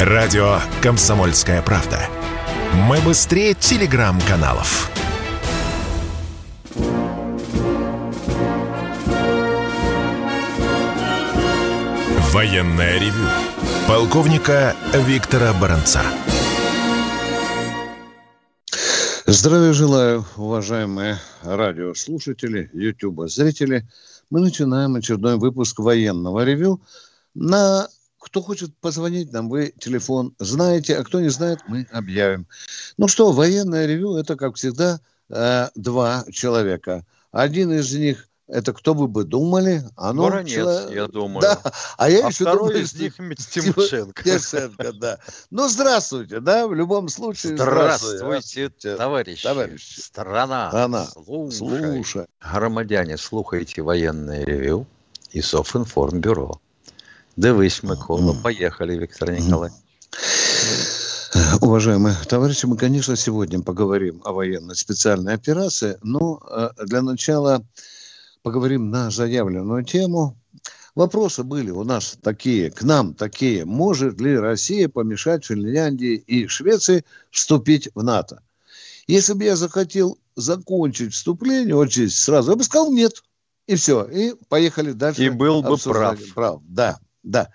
Радио «Комсомольская правда». Мы быстрее телеграм-каналов. Военное ревю полковника Виктора Баранца. Здравия желаю, уважаемые радиослушатели, ютуба-зрители. Мы начинаем очередной выпуск военного ревю. На кто хочет позвонить нам, вы телефон знаете, а кто не знает, мы объявим. Ну что, военное ревю – это, как всегда, э, два человека. Один из них это кто вы бы думали? Оно Воронец, чело... я думаю. Да, а я а еще второй думаю, из них Тимошенко. Тимошенко, да. Ну, здравствуйте, да, в любом случае. Здравствуйте, здравствуйте товарищи. товарищи. Страна. Страна. Слушай. Слушай. Громадяне, слухайте военное ревю и Софинформбюро. Дивись, Микола. Поехали, Виктор Николаевич. Уважаемые товарищи, мы, конечно, сегодня поговорим о военной специальной операции, но э, для начала поговорим на заявленную тему. Вопросы были у нас такие, к нам такие. Может ли Россия помешать Финляндии и Швеции вступить в НАТО? Если бы я захотел закончить вступление, вот здесь сразу, я бы сказал нет. И все. И поехали дальше. И был бы прав. прав. Да. Да.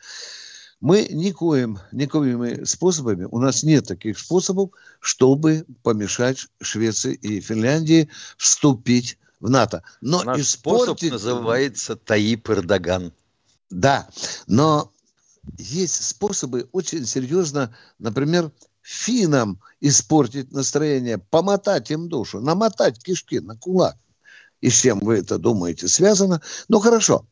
Мы никоим, никоими способами, у нас нет таких способов, чтобы помешать Швеции и Финляндии вступить в НАТО. Но Наш испортить... способ называется Таип Эрдоган. Да, но есть способы очень серьезно, например, финам испортить настроение, помотать им душу, намотать кишки на кулак. И с чем вы это думаете связано? Ну, хорошо.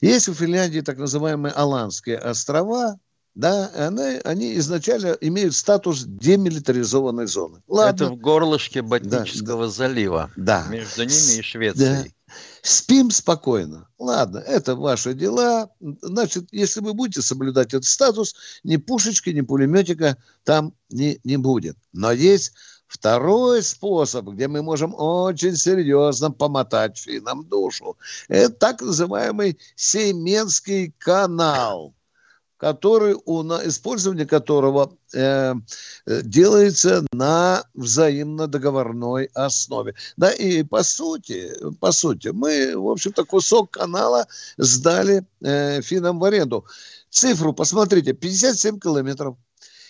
Есть у Финляндии так называемые Аланские острова, да, они, они изначально имеют статус демилитаризованной зоны. Ладно. Это в горлышке Ботнического да, залива. Да. Между ними и Швецией. Да. Спим спокойно. Ладно, это ваши дела. Значит, если вы будете соблюдать этот статус, ни пушечки, ни пулеметика там не, не будет. Но есть Второй способ, где мы можем очень серьезно помотать финам душу, это так называемый Сейменский канал который у, использование которого э, делается на взаимно договорной основе. Да, и по сути, по сути, мы, в общем-то, кусок канала сдали э, финам в аренду. Цифру посмотрите, 57 километров.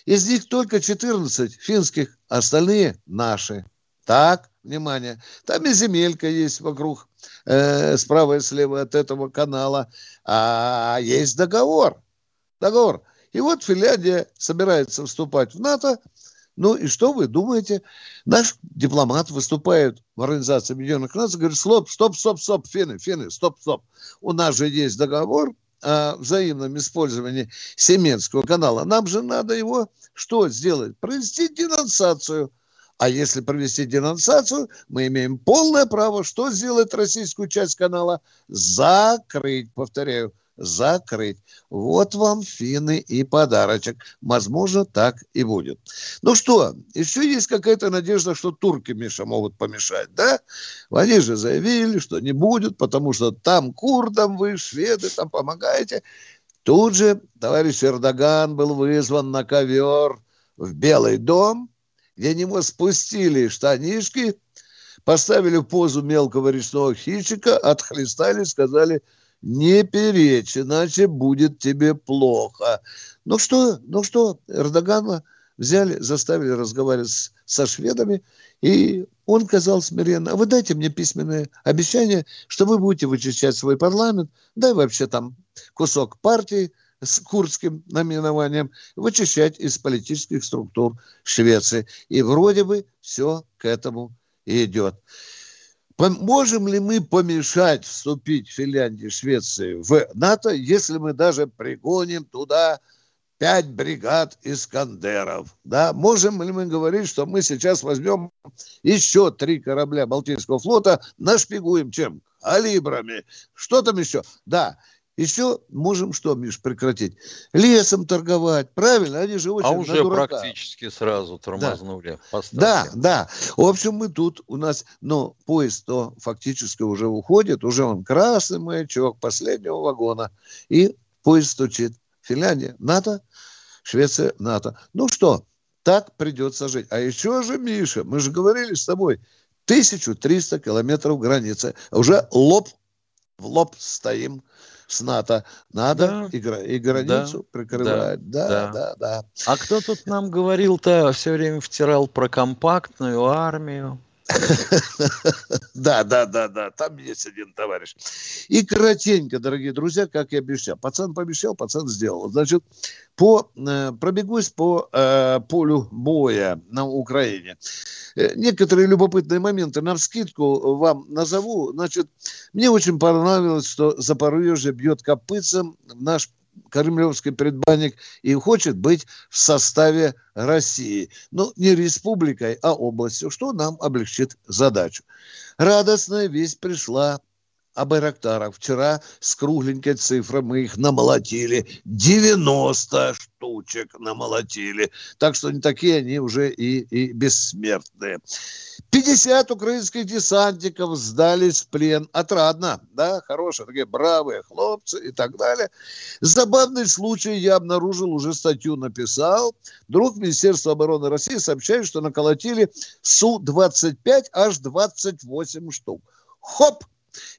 Из них только 14 финских, остальные наши. Так, внимание. Там и земелька есть вокруг, э, справа и слева от этого канала. А есть договор. Договор. И вот Финляндия собирается вступать в НАТО. Ну и что вы думаете? Наш дипломат выступает в Организации Объединенных Наций, говорит, стоп, стоп, стоп, стоп, финны, финны, стоп, стоп. У нас же есть договор, о взаимном использовании Семенского канала, нам же надо его что сделать? Провести денонсацию. А если провести денонсацию, мы имеем полное право что сделать российскую часть канала? Закрыть, повторяю, закрыть. Вот вам финны и подарочек. Возможно, так и будет. Ну что, еще есть какая-то надежда, что турки, Миша, могут помешать, да? Они же заявили, что не будет, потому что там курдам вы, шведы, там помогаете. Тут же товарищ Эрдоган был вызван на ковер в Белый дом, где него спустили штанишки, поставили в позу мелкого речного хищника, отхлестали, сказали – не перечь, иначе будет тебе плохо. Ну что, ну что, Эрдогана взяли, заставили разговаривать с, со шведами, и он сказал смиренно, а вы дайте мне письменное обещание, что вы будете вычищать свой парламент, да и вообще там кусок партии с курдским наименованием, вычищать из политических структур Швеции. И вроде бы все к этому идет. Можем ли мы помешать вступить Финляндии, Швеции в НАТО, если мы даже пригоним туда пять бригад Искандеров? Да? Можем ли мы говорить, что мы сейчас возьмем еще три корабля Балтийского флота, нашпигуем чем? Алибрами. Что там еще? Да, еще можем что, Миш, прекратить? Лесом торговать, правильно? Они же очень А уже практически сразу тормознули. Да. да, да. В общем, мы тут у нас, но поезд-то фактически уже уходит, уже он красный маячок последнего вагона, и поезд стучит. Финляндия, НАТО, Швеция, НАТО. Ну что, так придется жить. А еще же, Миша, мы же говорили с тобой, 1300 километров границы. Уже лоб в лоб стоим с НАТО. Надо да, и, и границу да, прикрывать. Да, да, да, да. А кто тут нам говорил-то, все время втирал про компактную армию? Да, да, да, да, там есть один товарищ. И коротенько, дорогие друзья, как я обещал. Пацан пообещал, пацан сделал. Значит, по, э, пробегусь по э, полю боя на Украине. Э, некоторые любопытные моменты на вскидку вам назову. Значит, мне очень понравилось, что Запорожье бьет копытцем наш кремлевский предбанник и хочет быть в составе России. Ну, не республикой, а областью, что нам облегчит задачу. Радостная весть пришла о Байрактарах. Вчера с кругленькой цифрой мы их намолотили. 90 штучек намолотили. Так что не такие они уже и, и бессмертные. 50 украинских десантников сдались в плен. Отрадно, да, хорошие, такие бравые хлопцы и так далее. Забавный случай я обнаружил, уже статью написал. Друг Министерства обороны России сообщает, что наколотили Су-25 аж 28 штук. Хоп!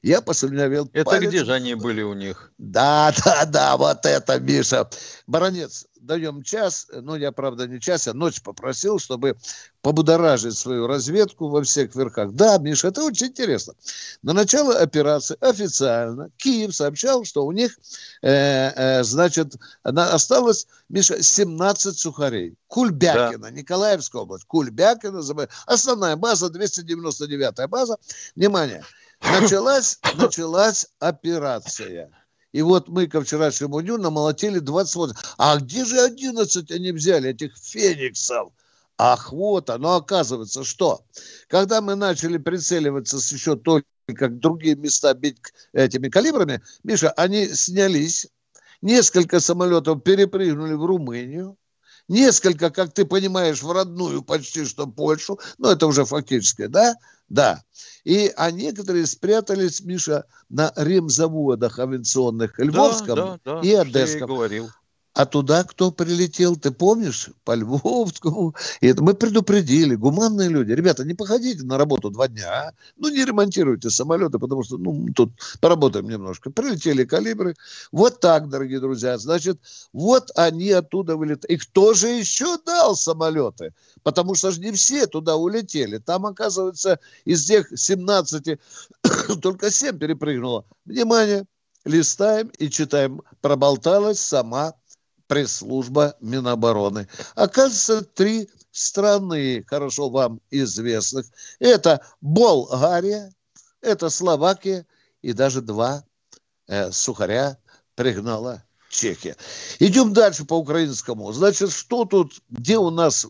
Я послюнявил Это палец. где же они были у них? Да, да, да, вот это, Миша. Баронец, даем час, ну, я, правда, не час, а ночь попросил, чтобы побудоражить свою разведку во всех верхах. Да, Миша, это очень интересно. На начало операции официально Киев сообщал, что у них, э, э, значит, осталось, Миша, 17 сухарей. Кульбякина, да. Николаевская область, Кульбякина, основная база, 299-я база. Внимание, началась, началась операция. И вот мы ко вчерашнему дню намолотили 28. А где же 11 они взяли, этих фениксов? Ах, вот оно, оказывается, что? Когда мы начали прицеливаться с еще только как другие места бить этими калибрами, Миша, они снялись, несколько самолетов перепрыгнули в Румынию, несколько, как ты понимаешь, в родную почти что Польшу, ну это уже фактически, да, да. И, а некоторые спрятались, Миша, на ремзаводах авиационных Львовском да, да, да, и Одесском. говорил. А туда кто прилетел, ты помнишь? По Львовскому. И это мы предупредили, гуманные люди. Ребята, не походите на работу два дня. А? Ну, не ремонтируйте самолеты, потому что, ну, тут поработаем немножко. Прилетели калибры. Вот так, дорогие друзья. Значит, вот они оттуда вылетают. И кто же еще дал самолеты? Потому что же не все туда улетели. Там, оказывается, из тех 17 только 7 перепрыгнуло. Внимание, листаем и читаем. Проболталась сама пресс-служба Минобороны. Оказывается, три страны, хорошо вам известных. Это Болгария, это Словакия и даже два э, сухаря пригнала Чехия. Идем дальше по украинскому. Значит, что тут, где у нас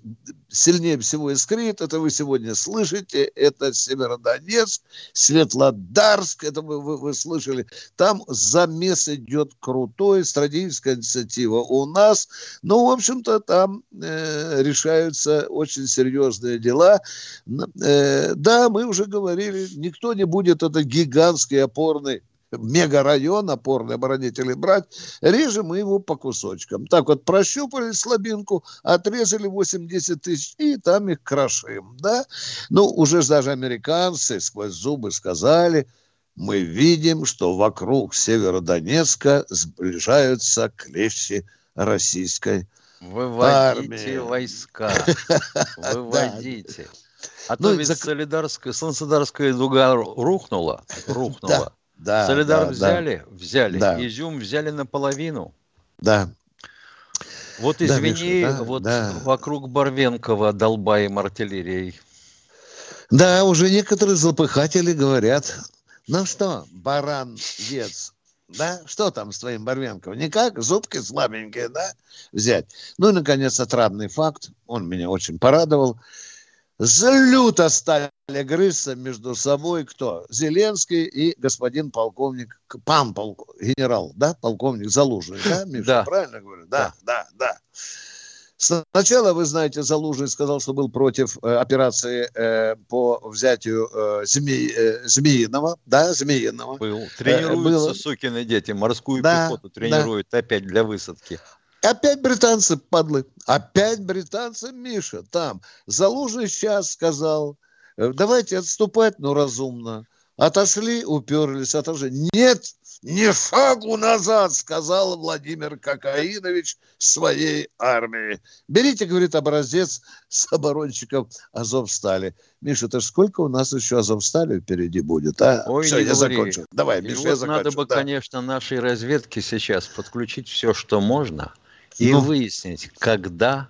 сильнее всего искрит, это вы сегодня слышите, это Северодонецк, Светлодарск, это вы, вы, вы слышали. Там замес идет крутой, стратегическая инициатива у нас. Ну, в общем-то, там э, решаются очень серьезные дела. Э, да, мы уже говорили, никто не будет это гигантский опорный мегарайон, опорный оборонительный брать, режем его по кусочкам. Так вот, прощупали слабинку, отрезали 80 тысяч и там их крошим, да? Ну, уже даже американцы сквозь зубы сказали, мы видим, что вокруг Северодонецка сближаются клещи российской Выводите армии. войска, выводите. А то ну, ведь Солидарская, Солнцедарская дуга рухнула, рухнула. Да, Солидар да, взяли, да. взяли. Да. Изюм взяли наполовину. Да. Вот извини, да, Миша, да, вот да. вокруг Барвенкова долбаем артиллерией. Да, уже некоторые злопыхатели говорят, ну что, баран ец, да, что там с твоим Барвенковым? Никак, зубки слабенькие, да, взять. Ну и, наконец, отрадный факт, он меня очень порадовал люто стали грызться между собой кто? Зеленский и господин полковник, пан полк, генерал, да, полковник Залужный, да, Миша, да. правильно говорю? Да, да, да. Сначала, вы знаете, Залужный сказал, что был против э, операции э, по взятию э, змей, э, Змеиного, да, Змеиного. Был. Тренируются, э, было... сукины дети, морскую да, пехоту тренируют да. опять для высадки. Опять британцы, падлы. Опять британцы, Миша, там. Залужный сейчас сказал, э, давайте отступать, но разумно. Отошли, уперлись, отошли. Нет, ни шагу назад, сказал Владимир Кокаинович своей армии. Берите, говорит, образец с оборонщиков Азовстали. Миша, это ж сколько у нас еще Азовстали впереди будет, а? Ой, все, я говори. закончу. Давай, Миша, вот я закончу. Надо бы, да. конечно, нашей разведке сейчас подключить все, что можно, и ну. выяснить, когда,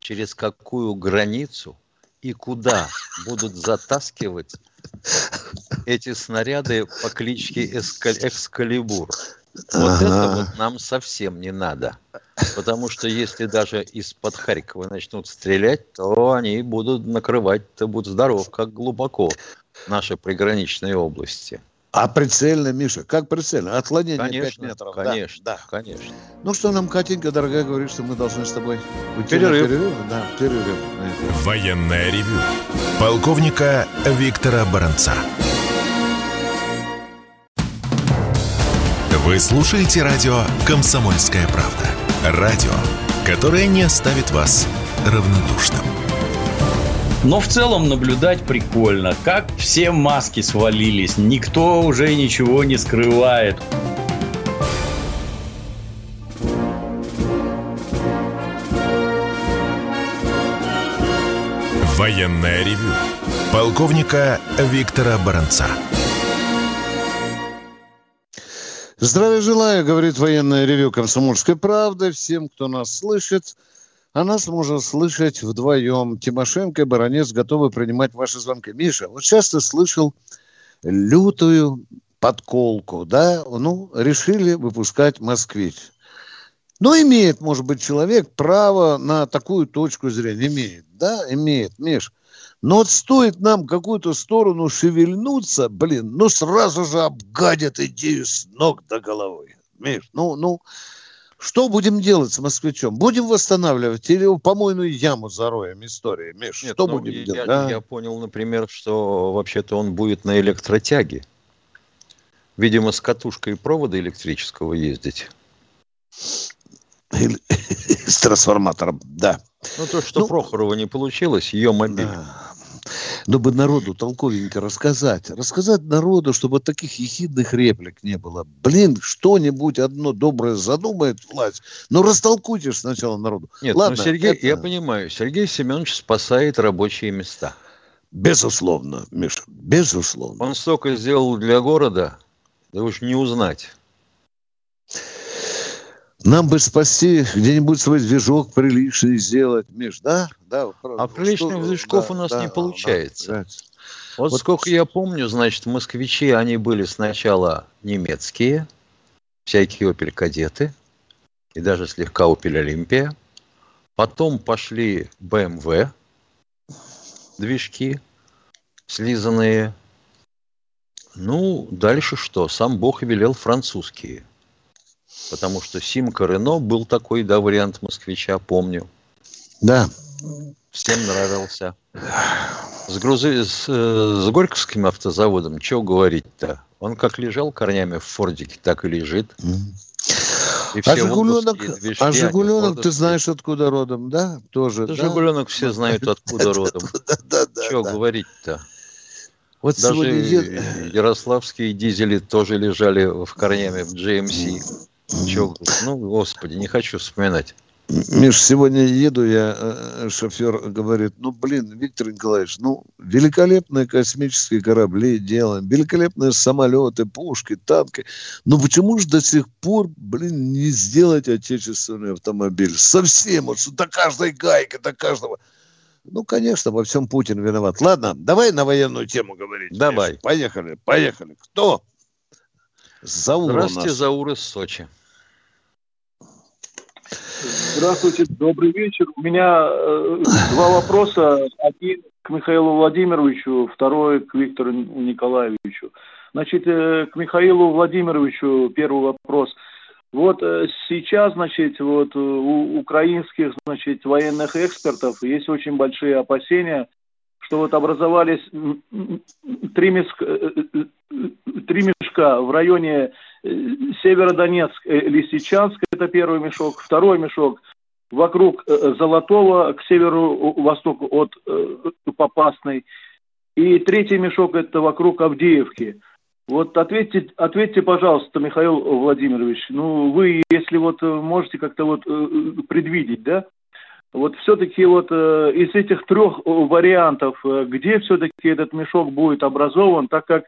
через какую границу и куда будут затаскивать эти снаряды по кличке Экскалибур. Вот ага. это вот нам совсем не надо. Потому что если даже из-под Харькова начнут стрелять, то они будут накрывать, то будут здоров, как глубоко наши приграничные области. А прицельно, Миша, как прицельно? Отклонение конечно, 5 метров. Конечно, да, да. конечно. Ну что нам, Катенька, дорогая, говорит, что мы должны с тобой уйти перерыв. на перерыв? Да, перерыв. Военная ревю. Полковника Виктора Баранца. Вы слушаете радио «Комсомольская правда». Радио, которое не оставит вас равнодушным. Но в целом наблюдать прикольно. Как все маски свалились. Никто уже ничего не скрывает. Военная ревю. Полковника Виктора Баранца. Здравия желаю, говорит военное ревю «Комсомольской правды». Всем, кто нас слышит – а нас можно слышать вдвоем. Тимошенко и Баранец готовы принимать ваши звонки. Миша, вот сейчас ты слышал лютую подколку, да? Ну, решили выпускать «Москвич». Но имеет, может быть, человек право на такую точку зрения. Имеет, да? Имеет, Миш. Но вот стоит нам какую-то сторону шевельнуться, блин, ну сразу же обгадят идею с ног до головы. Миш, ну, ну, что будем делать с москвичом? Будем восстанавливать или помойную яму зароем истории? Миш, Нет, что ну, будем я, делать? Я, а? я понял, например, что вообще-то он будет на электротяге. Видимо, с катушкой провода электрического ездить. С трансформатором, да. Ну, то, что ну, Прохорова не получилось, ее мобиль. Да но бы народу толковенько рассказать. Рассказать народу, чтобы таких ехидных реплик не было. Блин, что-нибудь одно доброе задумает власть. Ну, растолкуйте сначала народу. Нет, ну, Ладно, ну, Сергей, это... я понимаю, Сергей Семенович спасает рабочие места. Безусловно, Миша, безусловно. Он столько сделал для города, да уж не узнать. Нам бы спасти где-нибудь свой движок приличный сделать, Миш, да? да а приличных движков да, у нас да, не получается. Да, вот, вот сколько я помню, значит, москвичи, они были сначала немецкие, всякие Opel кадеты, и даже слегка Opel Олимпия. Потом пошли BMW движки, слизанные. Ну, дальше что? Сам Бог велел французские – Потому что Симка Рено был такой, да, вариант москвича, помню. Да. Всем нравился. С, грузы, с, э, с Горьковским автозаводом, чего говорить-то? Он как лежал корнями в Фордике, так и лежит. И а Жигуленок, движки, а Жигуленок ты знаешь откуда родом, да? Тоже. Да, Жигуленок все знают откуда родом. Да, да, Чего говорить-то? Вот Даже ярославские дизели тоже лежали в корнями в GMC. Чего? Ну, господи, не хочу вспоминать. Миш, сегодня еду, я, э, шофер говорит, ну, блин, Виктор Николаевич, ну, великолепные космические корабли делаем, великолепные самолеты, пушки, танки. Но почему же до сих пор, блин, не сделать отечественный автомобиль? Совсем, вот до каждой гайки, до каждого. Ну, конечно, во всем Путин виноват. Ладно, давай на военную тему говорить. Давай. Миш. Поехали, поехали. Кто? Заур Здравствуйте, Заур из Сочи. Здравствуйте, добрый вечер. У меня э, два вопроса. Один к Михаилу Владимировичу, второй к Виктору Николаевичу. Значит, э, к Михаилу Владимировичу первый вопрос. Вот э, сейчас, значит, вот у украинских, значит, военных экспертов есть очень большие опасения, что вот образовались три, мешка, э, три мешка в районе Северодонецк, Лисичанск, это первый мешок, второй мешок вокруг Золотого к северу-востоку от Попасной, и третий мешок это вокруг Авдеевки. Вот ответьте, ответьте, пожалуйста, Михаил Владимирович, ну вы, если вот можете как-то вот предвидеть, да, вот все-таки вот э, из этих трех вариантов, э, где все-таки этот мешок будет образован, так как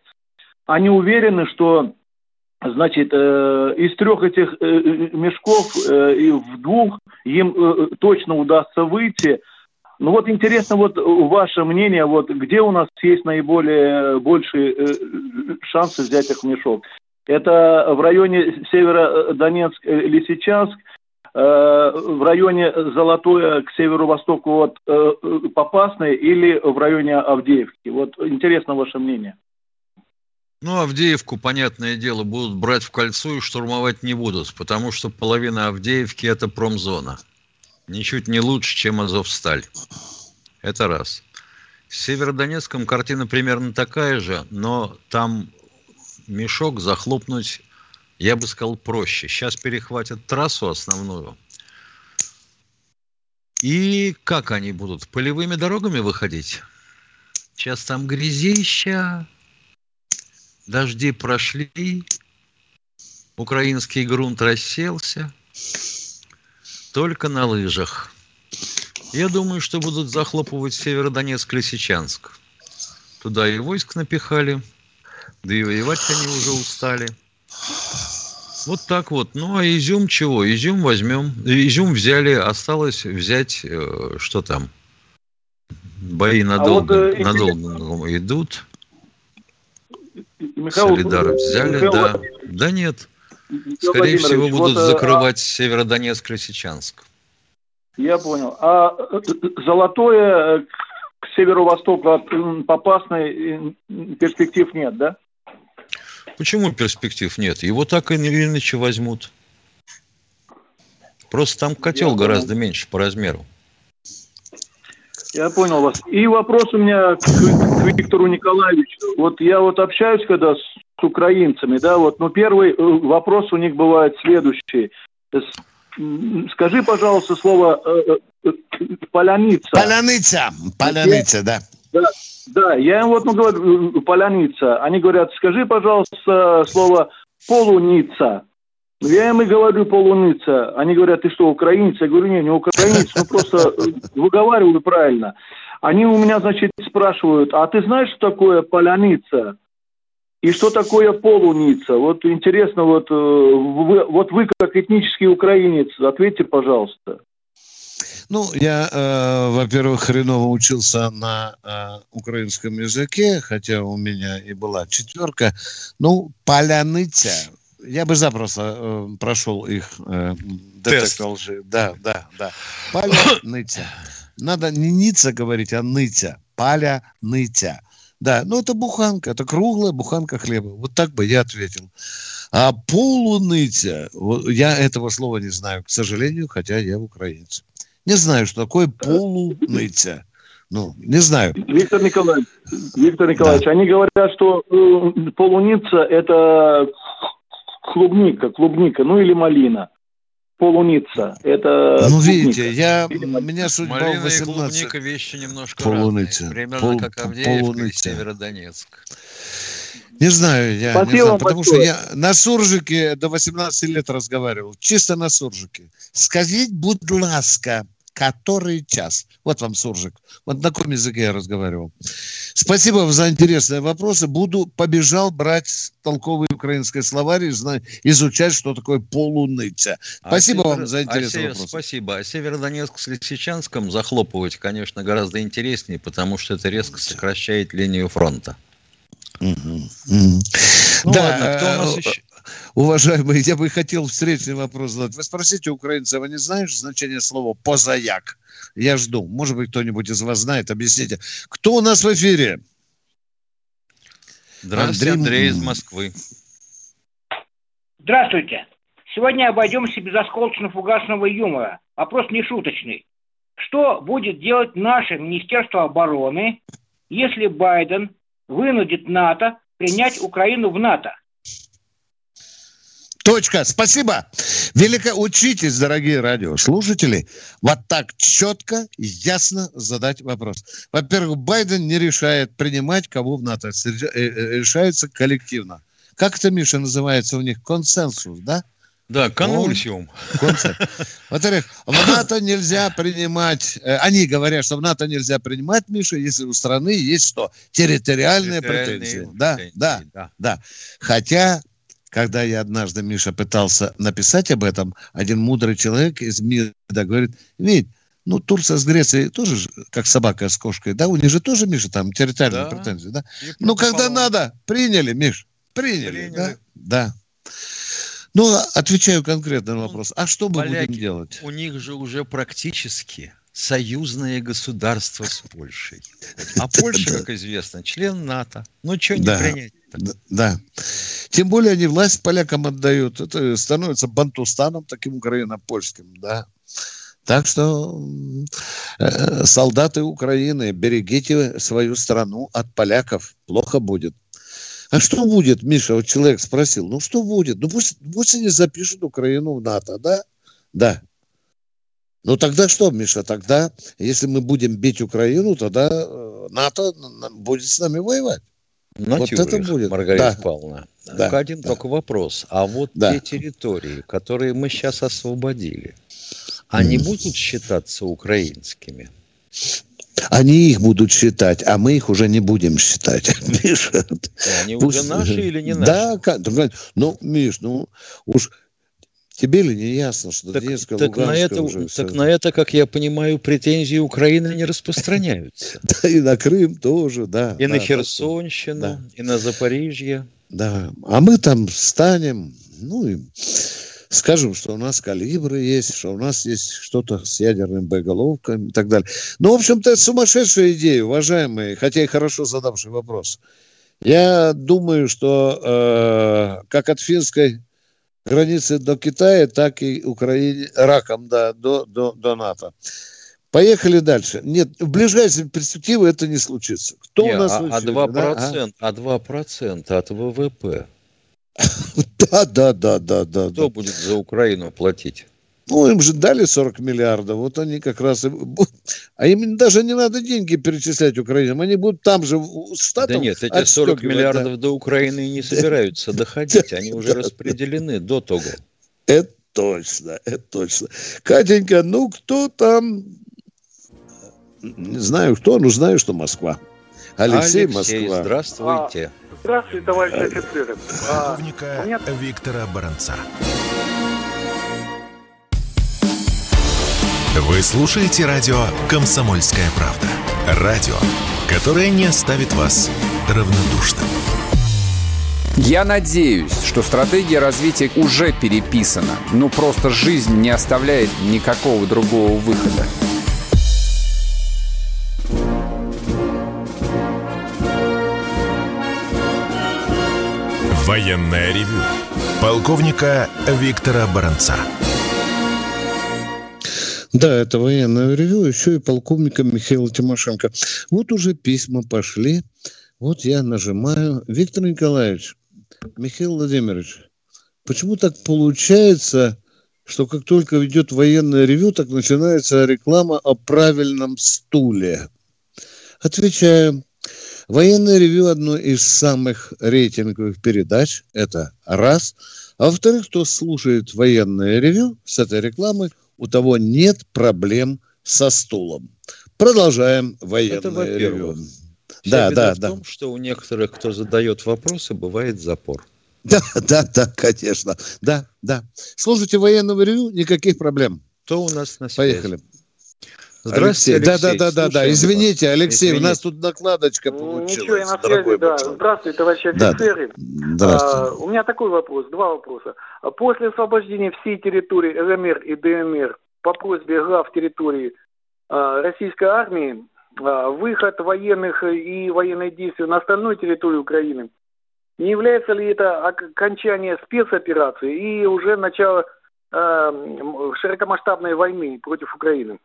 они уверены, что значит, э, из трех этих э, мешков э, и в двух им э, точно удастся выйти. Ну вот интересно, вот ваше мнение, вот где у нас есть наиболее большие э, шансы взять их в мешок? Это в районе Северодонецк-Лисичанск, Э, в районе Золотое к северо-востоку от э, Попасной или в районе Авдеевки? Вот интересно ваше мнение. Ну, Авдеевку, понятное дело, будут брать в кольцо и штурмовать не будут, потому что половина Авдеевки – это промзона. Ничуть не лучше, чем Азовсталь. Это раз. С Северодонецком картина примерно такая же, но там мешок захлопнуть я бы сказал, проще. Сейчас перехватят трассу основную. И как они будут? Полевыми дорогами выходить? Сейчас там грязища, дожди прошли, украинский грунт расселся, только на лыжах. Я думаю, что будут захлопывать Северодонецк-Лисичанск. Туда и войск напихали, да и воевать они уже устали. Вот так вот. Ну, а изюм чего? Изюм возьмем. Изюм взяли, осталось взять, э, что там? Бои надолго, а вот, э, надолго идут. Михаил, Солидар взяли, Михаил, да. Да нет. Скорее всего, будут вот, э, закрывать а... Северодонецк-Лисичанск. Я понял. А золотое к северо-востоку от Попасной перспектив нет, да? Почему перспектив нет? Его так или иначе возьмут. Просто там котел Я гораздо понял. меньше по размеру. Я понял вас. И вопрос у меня к, к Виктору Николаевичу. Вот я вот общаюсь когда с, с украинцами, да, вот, но первый э, вопрос у них бывает следующий. Скажи, пожалуйста, слово э, э, поляница. Поляница, поляница, да. Да, да, я им вот ну, говорю, поляница. Они говорят, скажи, пожалуйста, слово полуница. Я им и говорю полуница. Они говорят, ты что, украинец? Я говорю, не, не украинец, ну просто выговариваю правильно. Они у меня, значит, спрашивают, а ты знаешь, что такое поляница? И что такое полуница? Вот интересно, вот э, вы, вот вы как этнический украинец, ответьте, пожалуйста. Ну, я, э, во-первых, хреново учился на э, украинском языке, хотя у меня и была четверка. Ну, поляныця. Я бы запросто э, прошел их э, детектор лжи. Да, да, да. Поляныця. Надо не ница говорить, а ныця. Поляныця. Да, ну это буханка, это круглая буханка хлеба. Вот так бы я ответил. А полуныця, я этого слова не знаю, к сожалению, хотя я украинец. Не знаю, что такое полуныця. Ну, не знаю. Виктор Николаевич, Виктор Николаевич, да. они говорят, что э, полуница – это клубника, клубника, ну или малина. Полуница – это Ну, клубника. видите, я, меня судьба Малина 18... и клубника – вещи немножко полуница. разные. Примерно Пол, как Авдеевка полуница. и Северодонецк. Не знаю, я Спасибо не знаю, потому большое. что я на суржике до 18 лет разговаривал, чисто на суржике. Скажите, будь ласка, который час? Вот вам суржик. Вот на каком языке я разговаривал. Спасибо вам за интересные вопросы. Буду, побежал брать толковый украинский словарь и изучать, что такое полуныця. А спасибо а вам север... за интересный а вопрос. Спасибо. А Северодонецк с Лисичанском захлопывать, конечно, гораздо интереснее, потому что это резко сокращает линию фронта. Ну, да, ладно, кто у нас э, еще? Уважаемые, я бы хотел встречный вопрос задать. Вы спросите украинцев, они знают значение слова «позаяк»? Я жду. Может быть, кто-нибудь из вас знает, объясните. Кто у нас в эфире? Здравствуйте, Андрей, Андрей из Москвы. Здравствуйте. Сегодня обойдемся без осколочно-фугасного юмора. Вопрос не шуточный. Что будет делать наше Министерство обороны, если Байден вынудит НАТО принять Украину в НАТО? Точка. Спасибо. Велико учитесь, дорогие радиослушатели, вот так четко и ясно задать вопрос. Во-первых, Байден не решает принимать кого в НАТО. Э, э, решается коллективно. Как это, Миша, называется у них? Консенсус, да? Да, конвульсиум. Во-вторых, в НАТО нельзя принимать, э, они говорят, что в НАТО нельзя принимать, Миша, если у страны есть что? Территориальные, претензии. Да, да, да, да. Хотя когда я однажды, Миша, пытался написать об этом, один мудрый человек из МИДа говорит, ведь, ну, Турция с Грецией тоже как собака с кошкой, да? У них же тоже, Миша, там территориальные да. претензии, да? Ну, когда надо, приняли, Миш, приняли, приняли. да? Да. Ну, отвечаю конкретно на ну, вопрос. А что мы Поляки, будем делать? У них же уже практически союзное государство с Польшей. А Польша, как известно, член НАТО. Ну, что не принять? Да. Тем более они власть полякам отдают. Это становится бантустаном таким украино-польским, да. Так что э, солдаты Украины, берегите свою страну от поляков. Плохо будет. А что будет, Миша, вот человек спросил, ну что будет? Ну пусть, пусть они запишут Украину в НАТО, да? Да. Ну тогда что, Миша, тогда, если мы будем бить Украину, тогда э, НАТО будет с нами воевать. На вот это будет. Маргарита да. Павловна. Да. Один да. только вопрос. А вот да. те территории, которые мы сейчас освободили, они mm. будут считаться украинскими? Они их будут считать, а мы их уже не будем считать. Миша, они Пусть... уже наши или не наши? Да, ну, Миш, ну уж Тебе ли не ясно, что так, Донецкая, так на это, уже Так все... на это, как я понимаю, претензии Украины не распространяются. Да, и на Крым тоже, да. И на Херсонщину, и на Запорижье. Да, а мы там станем, ну и скажем, что у нас калибры есть, что у нас есть что-то с ядерным боеголовками и так далее. Ну, в общем-то, это сумасшедшая идея, уважаемые, хотя и хорошо задавший вопрос. Я думаю, что э, как от финской границы до Китая, так и Украине, раком, да, до, до, до НАТО. Поехали дальше. Нет, в ближайшей перспективе это не случится. Кто не, у нас а, а 2%, да? а? а 2% от ВВП. Да, да, да, да, да. Кто будет за Украину платить? Ну, им же дали 40 миллиардов, вот они как раз... А им даже не надо деньги перечислять Украинам, они будут там же в Штатах... Да нет, эти 40 миллиардов да. до Украины не собираются доходить, они уже распределены до того. Это точно, это точно. Катенька, ну кто там... Не знаю кто, но знаю, что Москва. Алексей, Алексей Москва. здравствуйте. А, здравствуйте, товарищи офицеры. Полковника а, меня... Виктора Баранца. Вы слушаете радио «Комсомольская правда». Радио, которое не оставит вас равнодушным. Я надеюсь, что стратегия развития уже переписана. Ну, просто жизнь не оставляет никакого другого выхода. Военная ревю. Полковника Виктора Баранца. Да, это военное ревю, еще и полковника Михаила Тимошенко. Вот уже письма пошли. Вот я нажимаю. Виктор Николаевич, Михаил Владимирович, почему так получается, что как только ведет военное ревю, так начинается реклама о правильном стуле? Отвечаю. Военное ревю – одно из самых рейтинговых передач. Это раз. А во-вторых, кто слушает военное ревю с этой рекламой – у того нет проблем со стулом. Продолжаем военное Это, ревю. Да, да, в да. том, что у некоторых, кто задает вопросы, бывает запор. Да, да, да, конечно. Да, да. Слушайте военного ревю, никаких проблем. Кто у нас на связи? Поехали. Здравствуйте, Алексей. Да, да, да, да, да. Извините, Алексей, Извините. у нас тут накладочка получилась. Ничего, я на связи, да. Здравствуйте, товарищи офицеры. Да. Здравствуйте. А, у меня такой вопрос, два вопроса. После освобождения всей территории ЛМР и ДНР по просьбе глав территории а, российской армии а, выход военных и военные действия на остальную территорию Украины, не является ли это окончание спецоперации и уже начало а, широкомасштабной войны против Украины?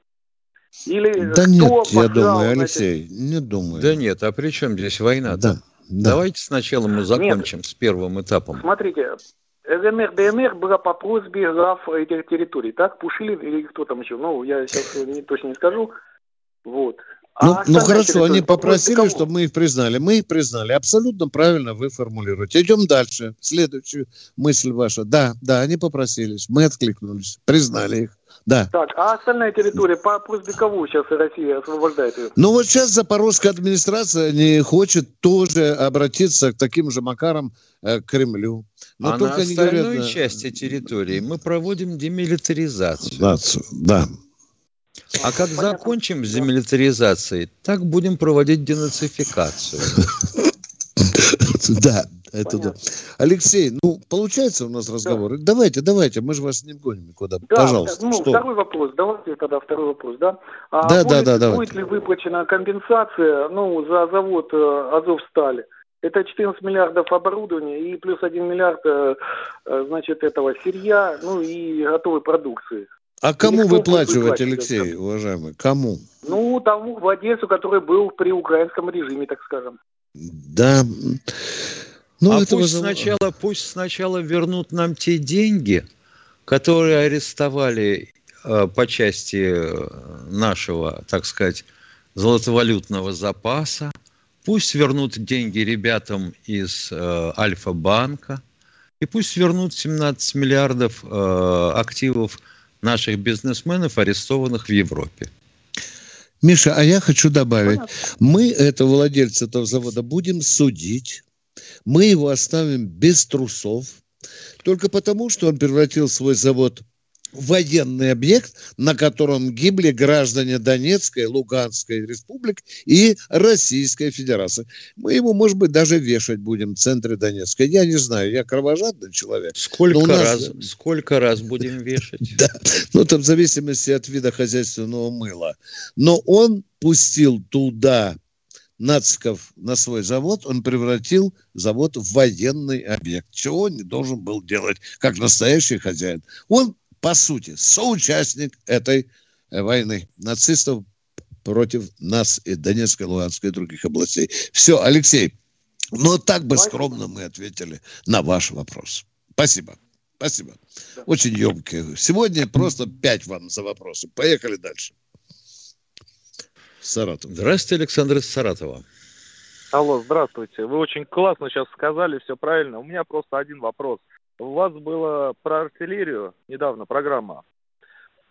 Или да нет, я думаю, Алексей, не думаю. Да нет, а при чем здесь война? -то? Да, да. Давайте сначала мы закончим нет. с первым этапом. Смотрите, ЛНР, ДНР была по просьбе глав этих территорий, так? Пушилин или кто там еще? Ну, я сейчас не, точно не скажу. Вот. Ну, а ну хорошо, они попросили, чтобы мы их признали. Мы их признали. Абсолютно правильно вы формулируете. Идем дальше. Следующую мысль ваша. Да, да, они попросились. Мы откликнулись. Признали их. Да. Так, а остальная территория, по просьбе кого сейчас Россия освобождает ее? Ну вот сейчас запорожская администрация не хочет тоже обратиться к таким же макарам э, к Кремлю. Но а только на остальной говорят, части территории мы проводим демилитаризацию. Да, да. А как Понятно. закончим с демилитаризацией, так будем проводить денацификацию. Да, это да. Алексей, ну, получается у нас разговор. Давайте, давайте, мы же вас не гоним никуда. Пожалуйста. Ну, второй вопрос. Давайте тогда второй вопрос, да? А да, да, да, Будет ли выплачена компенсация, ну, за завод э, Азовстали? Это 14 миллиардов оборудования и плюс 1 миллиард, э, э, значит, этого сырья, ну и готовой продукции. А кому выплачивать, Алексей, уважаемый? Кому? Ну, тому владельцу, который был при украинском режиме, так скажем. Да. Ну, а пусть, вызов... сначала, пусть сначала вернут нам те деньги, которые арестовали э, по части э, нашего, так сказать, золотовалютного запаса. Пусть вернут деньги ребятам из э, Альфа-банка. И пусть вернут 17 миллиардов э, активов наших бизнесменов, арестованных в Европе. Миша, а я хочу добавить, мы этого владельца этого завода будем судить, мы его оставим без трусов, только потому, что он превратил свой завод военный объект, на котором гибли граждане Донецкой, Луганской республик и Российской Федерации. Мы его, может быть, даже вешать будем в центре Донецка. Я не знаю, я кровожадный человек. Сколько, нас... раз, сколько раз будем вешать? Да, ну там в зависимости от вида хозяйственного мыла. Но он пустил туда нациков на свой завод, он превратил завод в военный объект, чего он не должен был делать, как настоящий хозяин. Он по сути, соучастник этой войны нацистов против нас и Донецкой, Луганской и других областей. Все, Алексей, ну так бы скромно мы ответили на ваш вопрос. Спасибо. Спасибо. Очень емкие. Сегодня просто пять вам за вопросы. Поехали дальше. Саратов. Здравствуйте, Александр из Саратова. Алло, здравствуйте. Вы очень классно сейчас сказали, все правильно. У меня просто один вопрос – у вас была про артиллерию недавно программа,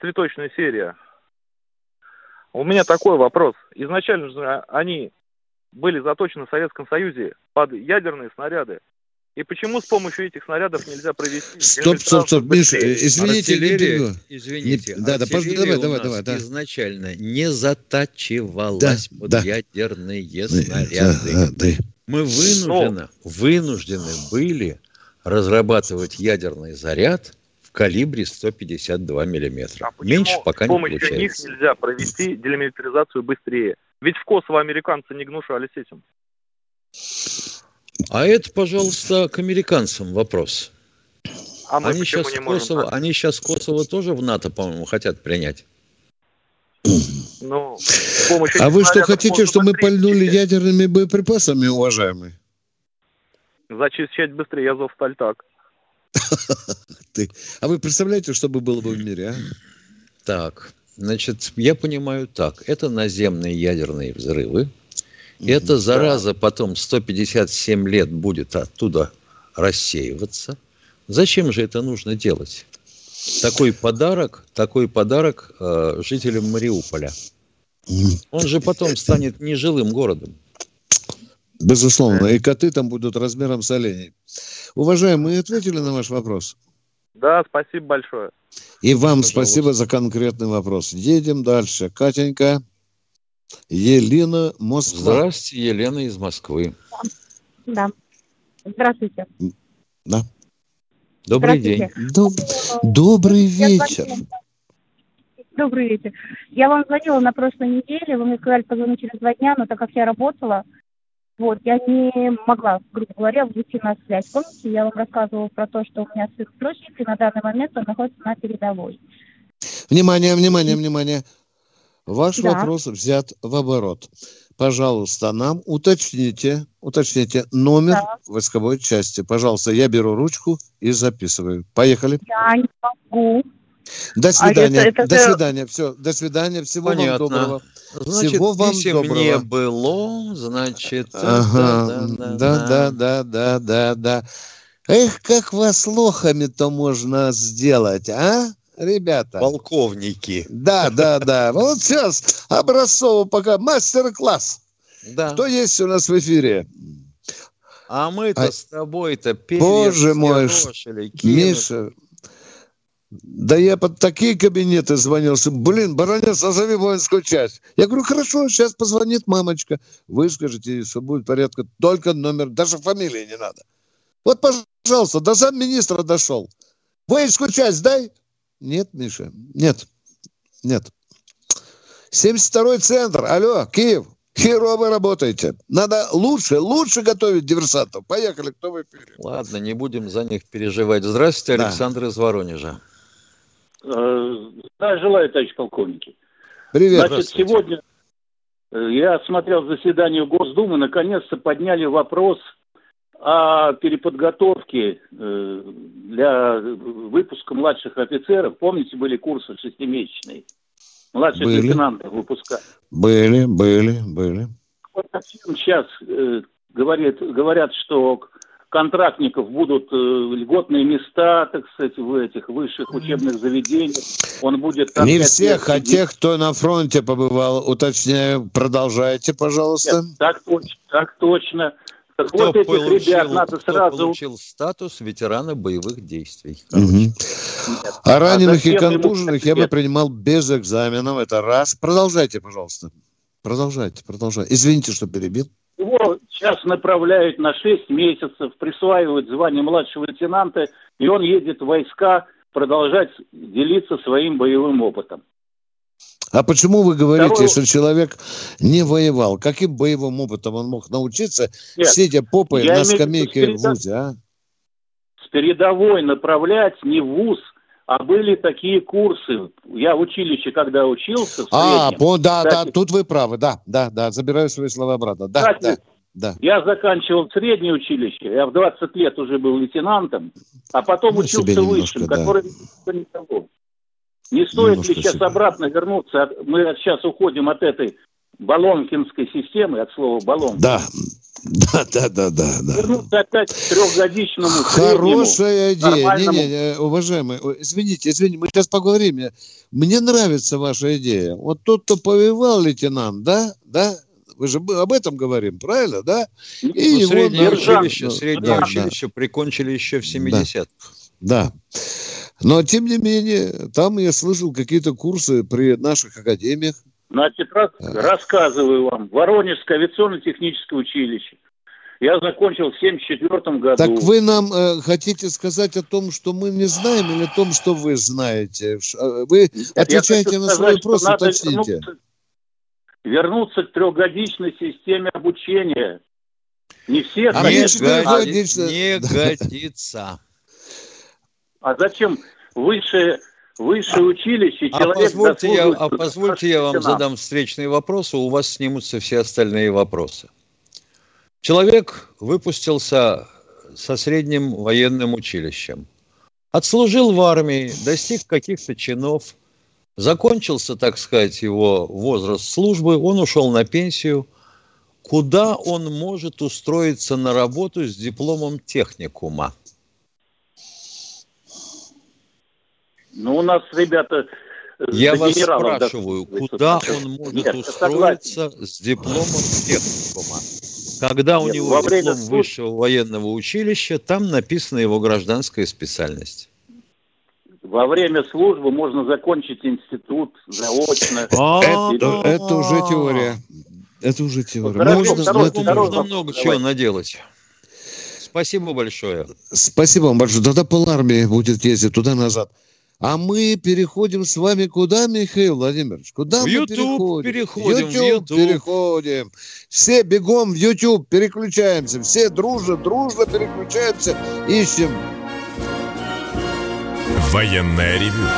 цветочная серия. У меня такой вопрос. Изначально же они были заточены в Советском Союзе под ядерные снаряды. И почему с помощью этих снарядов нельзя провести... Стоп, стоп, стоп, Миша, извините, артиллерия, не извините, не, да, да, давай, давай, давай, да. изначально не затачивалась да, под да. ядерные снаряды. Да, да, да. Мы вынуждены, вынуждены были разрабатывать ядерный заряд в калибре 152 миллиметра. А Меньше пока не получается. С помощью них нельзя провести делимитаризацию быстрее. Ведь в Косово американцы не гнушались этим. А это, пожалуйста, к американцам вопрос. А мы они сейчас не Косово, можем... они сейчас Косово тоже в НАТО, по-моему, хотят принять. Ну, а вы что хотите, чтобы мы пальнули ядерными боеприпасами, уважаемые? Зачищать быстрее Азовсталь так. Ты. А вы представляете, что бы было бы в мире, а? Так, значит, я понимаю так. Это наземные ядерные взрывы. Эта зараза потом 157 лет будет оттуда рассеиваться. Зачем же это нужно делать? Такой подарок, такой подарок э, жителям Мариуполя. Он же потом станет нежилым городом. Безусловно. И коты там будут размером с оленей. Уважаемые, мы ответили на ваш вопрос? Да, спасибо большое. И вам Пожалуйста. спасибо за конкретный вопрос. Едем дальше. Катенька, Елена, Москва. Здравствуйте, Елена из Москвы. Да. Здравствуйте. Да. Добрый день. Доб... Добрый вечер. Добрый вечер. Я вам звонила на прошлой неделе, вы мне сказали позвонить через два дня, но так как я работала, вот, я не могла, грубо говоря, выйти на связь. Помните, я вам рассказывала про то, что у меня сын срочник, и на данный момент он находится на передовой. Внимание, внимание, внимание. Ваш да. вопрос взят в оборот. Пожалуйста, нам уточните, уточните номер да. войсковой части. Пожалуйста, я беру ручку и записываю. Поехали. Я не могу. До свидания. А это, это... До свидания. Все. До свидания. Всего Понятно. вам доброго. Значит, Всего вам доброго. не было, значит. Ага. Да, да, да, да, да, да. Эх, как вас лохами-то можно сделать, а? Ребята. Полковники. Да, да, да. Вот сейчас образцово пока мастер-класс. Да. Кто есть у нас в эфире? А мы-то а... с тобой-то Боже мой, Миша, да я под такие кабинеты звонил, что, блин, баронец, назови воинскую часть. Я говорю, хорошо, сейчас позвонит мамочка. Вы скажите, что будет порядка. Только номер, даже фамилии не надо. Вот, пожалуйста, до замминистра дошел. Воинскую часть дай. Нет, Миша, нет, нет. 72-й центр, алло, Киев, херово вы работаете. Надо лучше, лучше готовить диверсантов. Поехали, кто в эфире? Ладно, не будем за них переживать. Здравствуйте, Александр да. из Воронежа. Э, да, желаю, товарищ полковники. Привет. Значит, сегодня э, я смотрел заседание Госдумы, наконец-то подняли вопрос о переподготовке э, для выпуска младших офицеров. Помните, были курсы шестимесячные? Младших были. лейтенантов выпускали. Были, были, были. Вот сейчас говорят, говорят, что контрактников будут э, льготные места, так сказать, в этих высших учебных заведениях. Он будет там Не всех, а тех, кто на фронте побывал. Уточняю, продолжайте, пожалуйста. Нет, так точно, так точно. Так кто вот этих получил, ребят надо кто сразу... получил статус ветерана боевых действий. Угу. Нет. А раненых а и контуженных я бы принимал без экзаменов. Это раз. Продолжайте, пожалуйста. Продолжайте, продолжайте. Извините, что перебил. Его сейчас направляют на 6 месяцев, присваивают звание младшего лейтенанта, и он едет в войска продолжать делиться своим боевым опытом. А почему вы говорите, Второй... что человек не воевал? Каким боевым опытом он мог научиться, Нет, сидя попой на скамейке в ВУЗе, а? С передовой направлять не в ВУЗ, а были такие курсы. Я в училище, когда учился. А, по, да, кстати, да, тут вы правы, да, да, да, забираю свои слова обратно. Да, кстати, да, да. Я заканчивал среднее училище, я в 20 лет уже был лейтенантом, а потом ну, учился высшим, да. который не того. Не стоит немножко ли сейчас себе. обратно вернуться? Мы сейчас уходим от этой баллонкинской системы, от слова баллон. Да, да, да, да, да. да. Вернуться опять к трехгодичному Хорошая идея. Не, не, не, уважаемый, извините, извините, мы сейчас поговорим. Мне нравится ваша идея. Вот тот, кто повивал лейтенант, да, да, вы же об этом говорим, правильно, да? И ну, его среднее училище, среднее да, училище да. прикончили еще в 70-х. Да. да. Но, тем не менее, там я слышал какие-то курсы при наших академиях, Значит, раз, рассказываю вам. Воронежское авиационно-техническое училище. Я закончил в 74 году. Так вы нам э, хотите сказать о том, что мы не знаем, или о том, что вы знаете? Э, вы отвечаете на свой вопрос, уточните. Вернуться, вернуться к трехгодичной системе обучения. Не все, а конечно, не, годится. не годится. А зачем высшее высшее училище, а человек... Позвольте я, а позвольте я вам задам встречный вопрос, и у вас снимутся все остальные вопросы. Человек выпустился со средним военным училищем, отслужил в армии, достиг каких-то чинов, закончился, так сказать, его возраст службы, он ушел на пенсию. Куда он может устроиться на работу с дипломом техникума? Ну, у нас ребята... Э, Я вас спрашиваю, да, куда он может Нет, устроиться с дипломом техникума? Когда у Нет, него диплом службы... высшего военного училища, там написана его гражданская специальность. Во время службы можно закончить институт заочно. А, это, это уже теория. Это уже теория. Можно, можно много чего наделать. Спасибо большое. Спасибо вам большое. Тогда пол армии будет ездить туда-назад. А мы переходим с вами куда, Михаил Владимирович? Куда в мы YouTube переходим? переходим YouTube, в YouTube переходим. Все бегом в YouTube переключаемся. Все дружно, дружно переключаемся. Ищем. Военная ревю.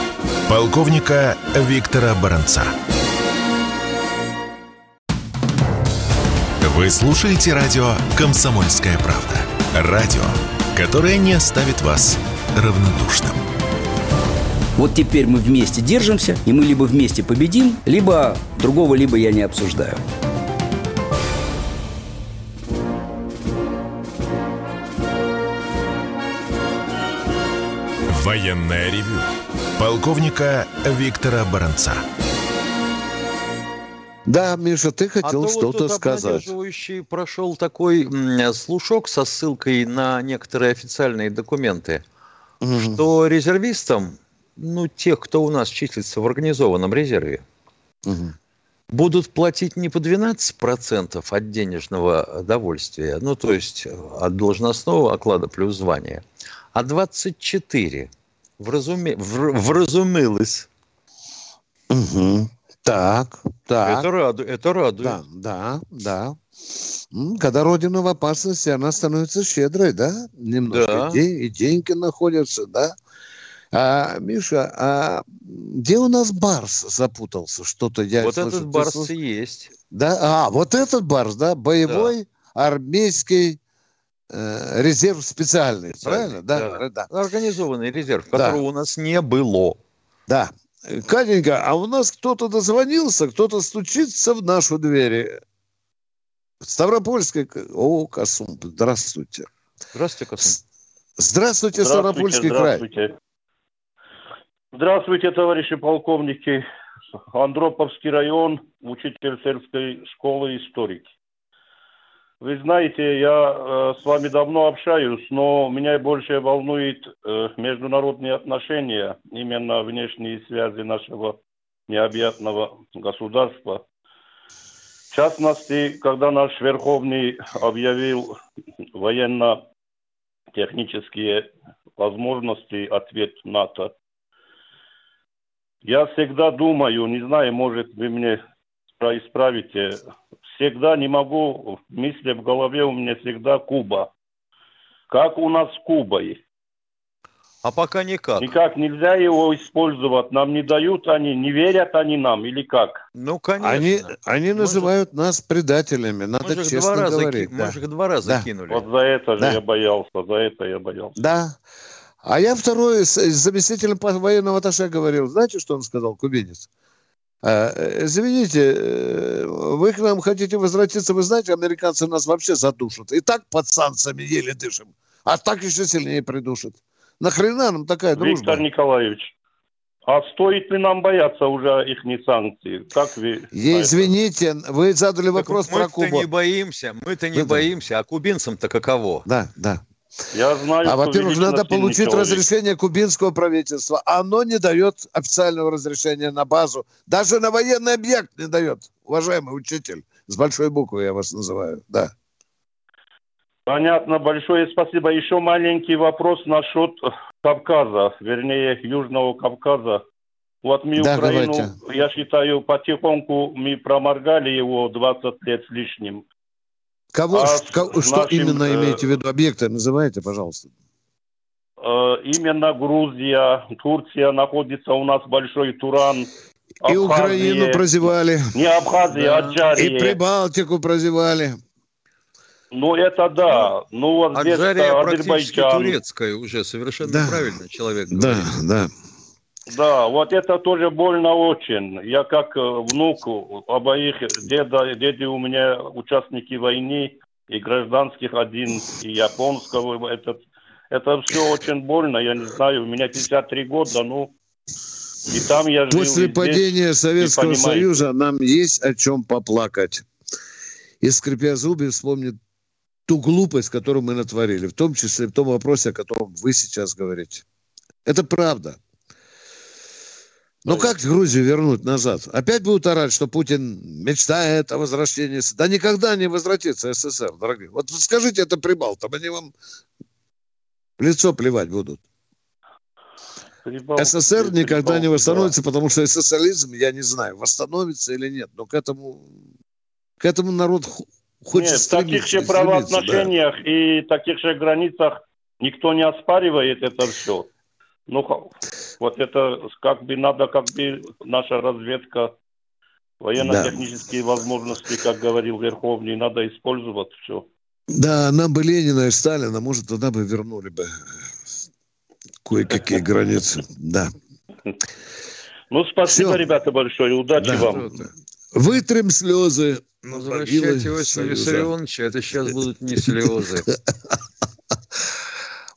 Полковника Виктора Баранца. Вы слушаете радио «Комсомольская правда». Радио, которое не оставит вас равнодушным. Вот теперь мы вместе держимся, и мы либо вместе победим, либо другого, либо я не обсуждаю. Военная ревю. Полковника Виктора Баранца. Да, Миша, ты хотел а что-то вот сказать. прошел такой слушок со ссылкой на некоторые официальные документы, угу. что резервистам, ну, тех, кто у нас числится в организованном резерве, угу. будут платить не по 12% от денежного довольствия, ну, то есть от должностного оклада плюс звания, а 24%. Вразуме... Вразумилось. Угу. Так, так. Это, раду... это радует. Да, да, да. Когда Родина в опасности, она становится щедрой, да? Немножко да. День, и деньги находятся, да? А, Миша, а где у нас Барс запутался? Что-то я Вот слышу, этот Барс слыш... и есть. Да, а, вот этот Барс, да? Боевой да. армейский э, резерв специальный, правильно? Да, да. да. Организованный резерв, которого да. у нас не было. Да, Катенька, а у нас кто-то дозвонился, кто-то стучится в нашу дверь. Ставропольская... О, Касум, здравствуйте. Здравствуйте, Касум. Здравствуйте, Ставропольский здравствуйте. край. Здравствуйте, товарищи полковники. Андроповский район, учитель сельской школы, историк. Вы знаете, я э, с вами давно общаюсь, но меня больше волнует э, международные отношения, именно внешние связи нашего необъятного государства. В частности, когда наш Верховный объявил военно-технические возможности ответ НАТО, я всегда думаю, не знаю, может вы мне исправите, всегда не могу, мысли в голове у меня всегда Куба. Как у нас с Кубой. А пока никак. Никак нельзя его использовать. Нам не дают они, не верят они нам или как? Ну, конечно. Они, они называют мы нас предателями. Надо мы честно говорить. Ки... Да. Мы же их два раза да. кинули. Вот за это же да. я боялся, за это я боялся. Да. А я второй с заместителем военного атташе говорил. Знаете, что он сказал, кубинец? А, э, извините, э, вы к нам хотите возвратиться, вы знаете, американцы нас вообще задушат. И так под санкциями еле дышим, а так еще сильнее придушат. Нахрена нам такая дружба? Виктор Николаевич, а стоит ли нам бояться уже их не санкций? Как вы... Извините, вы задали вопрос так про Кубу. Мы-то не боимся, мы-то не мы боимся, а кубинцам-то каково? Да, да. Я знаю, а во-первых, надо получить разрешение кубинского правительства. Оно не дает официального разрешения на базу. Даже на военный объект не дает. Уважаемый учитель, с большой буквы я вас называю. Да. Понятно, большое спасибо. Еще маленький вопрос насчет Кавказа, вернее, Южного Кавказа. Вот мы да, Украину, давайте. я считаю, потихоньку мы проморгали его 20 лет с лишним. Кого, а что, что нашим, именно э, имеете в виду? Объекты называйте, пожалуйста. Э, именно Грузия, Турция находится у нас большой Туран. Абхазия, и Украину прозевали. Не Абхазия, а да. Аджария. И Прибалтику прозевали. Ну, это да. Ну, вот Аджария практически турецкая уже, совершенно да. правильно человек говорит. Да, да. Да, вот это тоже больно очень. Я как э, внук обоих деда, деды у меня участники войны, и гражданских один, и японского. Это, это все очень больно, я не знаю, у меня 53 года, ну, и там я жил. После падения здесь, Советского Союза нам есть о чем поплакать. И скрипя зубы вспомнит ту глупость, которую мы натворили, в том числе в том вопросе, о котором вы сейчас говорите. Это правда. Ну как Грузию вернуть назад? Опять будут орать, что Путин мечтает о возвращении. Да никогда не возвратится СССР, дорогие. Вот скажите это прибалтам, они вам в лицо плевать будут. Прибал... СССР никогда Прибал... не восстановится, да. потому что социализм, я не знаю, восстановится или нет, но к этому, к этому народ хочет Нет, в таких же правоотношениях да. и таких же границах никто не оспаривает это все. Ну, вот это как бы надо, как бы наша разведка Военно-технические да. возможности, как говорил Верховный, надо использовать все. Да, нам бы Ленина и Сталина, может, тогда бы вернули бы кое-какие границы. Да. Ну, спасибо, Все. ребята, большое. Удачи да. вам. Вытрем слезы. Возвращайте Иосифа Виссарионовича, это сейчас будут не слезы.